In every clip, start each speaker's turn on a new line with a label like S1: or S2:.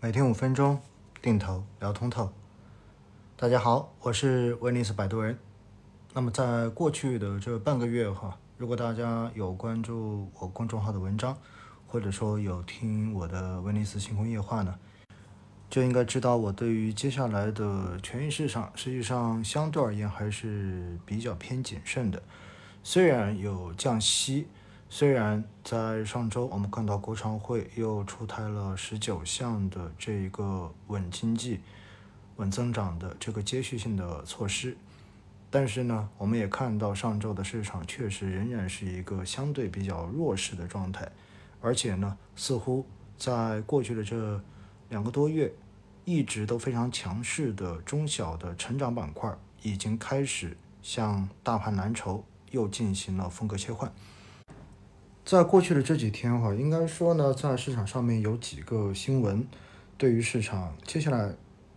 S1: 每天五分钟，定投聊通透。大家好，我是威尼斯摆渡人。那么在过去的这半个月哈，如果大家有关注我公众号的文章，或者说有听我的威尼斯星空夜话呢，就应该知道我对于接下来的权益市场，实际上相对而言还是比较偏谨慎的。虽然有降息。虽然在上周我们看到国常会又出台了十九项的这一个稳经济、稳增长的这个接续性的措施，但是呢，我们也看到上周的市场确实仍然是一个相对比较弱势的状态，而且呢，似乎在过去的这两个多月一直都非常强势的中小的成长板块已经开始向大盘蓝筹又进行了风格切换。在过去的这几天哈，应该说呢，在市场上面有几个新闻，对于市场接下来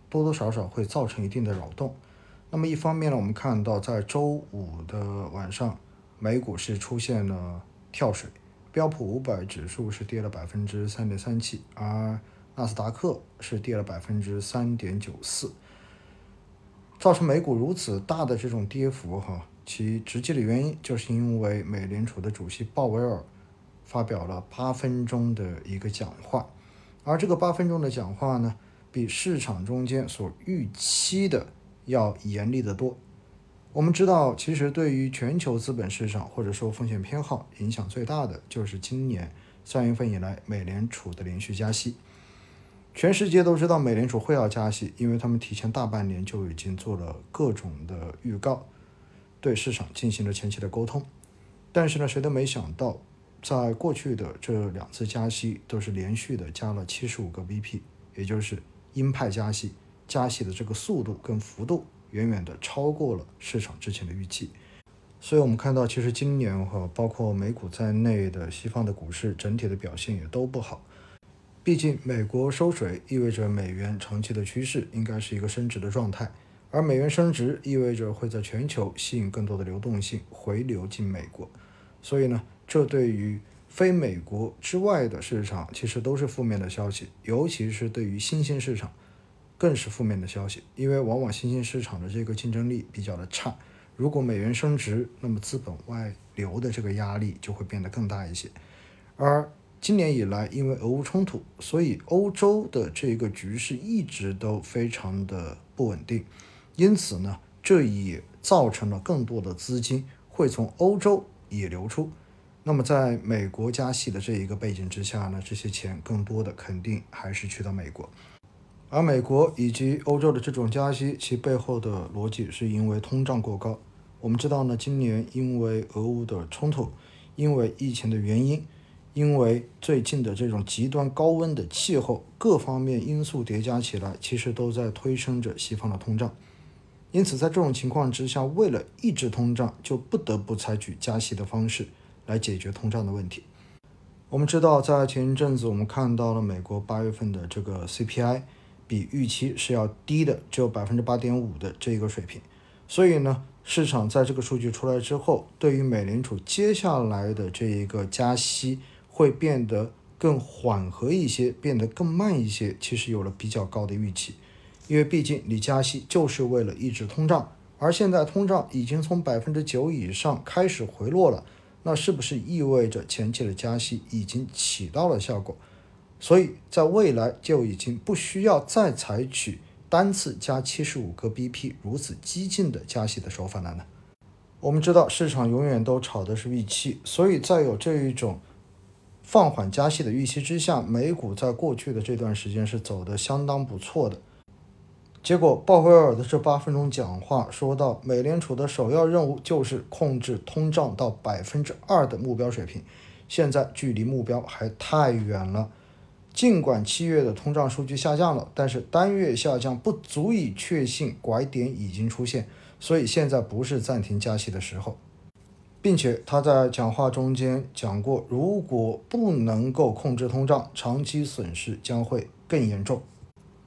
S1: 多多少少会造成一定的扰动。那么一方面呢，我们看到在周五的晚上，美股是出现了跳水，标普五百指数是跌了百分之三点三七，而纳斯达克是跌了百分之三点九四。造成美股如此大的这种跌幅哈，其直接的原因就是因为美联储的主席鲍威尔。发表了八分钟的一个讲话，而这个八分钟的讲话呢，比市场中间所预期的要严厉得多。我们知道，其实对于全球资本市场或者说风险偏好影响最大的，就是今年三月份以来美联储的连续加息。全世界都知道美联储会要加息，因为他们提前大半年就已经做了各种的预告，对市场进行了前期的沟通。但是呢，谁都没想到。在过去的这两次加息都是连续的加了七十五个 BP，也就是鹰派加息，加息的这个速度跟幅度远远的超过了市场之前的预期。所以，我们看到其实今年哈，包括美股在内的西方的股市整体的表现也都不好。毕竟，美国收水意味着美元长期的趋势应该是一个升值的状态，而美元升值意味着会在全球吸引更多的流动性回流进美国。所以呢？这对于非美国之外的市场，其实都是负面的消息，尤其是对于新兴市场，更是负面的消息。因为往往新兴市场的这个竞争力比较的差，如果美元升值，那么资本外流的这个压力就会变得更大一些。而今年以来，因为俄乌冲突，所以欧洲的这个局势一直都非常的不稳定，因此呢，这也造成了更多的资金会从欧洲也流出。那么，在美国加息的这一个背景之下呢，这些钱更多的肯定还是去到美国，而美国以及欧洲的这种加息，其背后的逻辑是因为通胀过高。我们知道呢，今年因为俄乌的冲突，因为疫情的原因，因为最近的这种极端高温的气候，各方面因素叠加起来，其实都在推升着西方的通胀。因此，在这种情况之下，为了抑制通胀，就不得不采取加息的方式。来解决通胀的问题。我们知道，在前一阵子，我们看到了美国八月份的这个 CPI 比预期是要低的，只有百分之八点五的这个水平。所以呢，市场在这个数据出来之后，对于美联储接下来的这一个加息会变得更缓和一些，变得更慢一些，其实有了比较高的预期。因为毕竟你加息就是为了抑制通胀，而现在通胀已经从百分之九以上开始回落了。那是不是意味着前期的加息已经起到了效果？所以在未来就已经不需要再采取单次加七十五个 BP 如此激进的加息的手法了呢？我们知道市场永远都炒的是预期，所以在有这一种放缓加息的预期之下，美股在过去的这段时间是走的相当不错的。结果，鲍威尔的这八分钟讲话说到，美联储的首要任务就是控制通胀到百分之二的目标水平，现在距离目标还太远了。尽管七月的通胀数据下降了，但是单月下降不足以确信拐点已经出现，所以现在不是暂停加息的时候，并且他在讲话中间讲过，如果不能够控制通胀，长期损失将会更严重。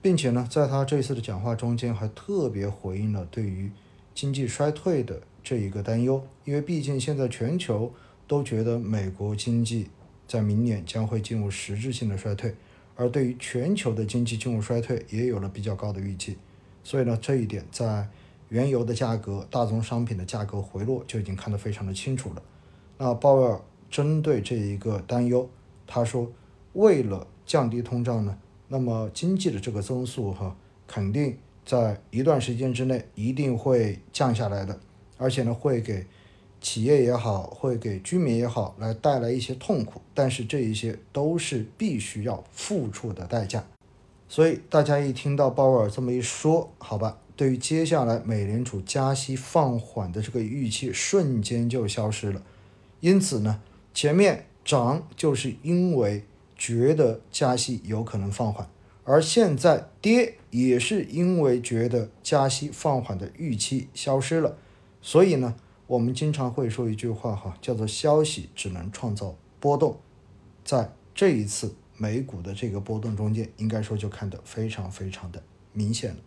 S1: 并且呢，在他这次的讲话中间，还特别回应了对于经济衰退的这一个担忧，因为毕竟现在全球都觉得美国经济在明年将会进入实质性的衰退，而对于全球的经济进入衰退也有了比较高的预期。所以呢，这一点在原油的价格、大宗商品的价格回落就已经看得非常的清楚了。那鲍威尔针对这一个担忧，他说，为了降低通胀呢，那么经济的这个增速哈，肯定在一段时间之内一定会降下来的，而且呢，会给企业也好，会给居民也好，来带来一些痛苦。但是这一些都是必须要付出的代价。所以大家一听到鲍威尔这么一说，好吧，对于接下来美联储加息放缓的这个预期瞬间就消失了。因此呢，前面涨就是因为觉得加息有可能放缓，而现在跌也是因为觉得加息放缓的预期消失了。所以呢，我们经常会说一句话哈，叫做“消息只能创造波动”。在这一次美股的这个波动中间，应该说就看得非常非常的明显了。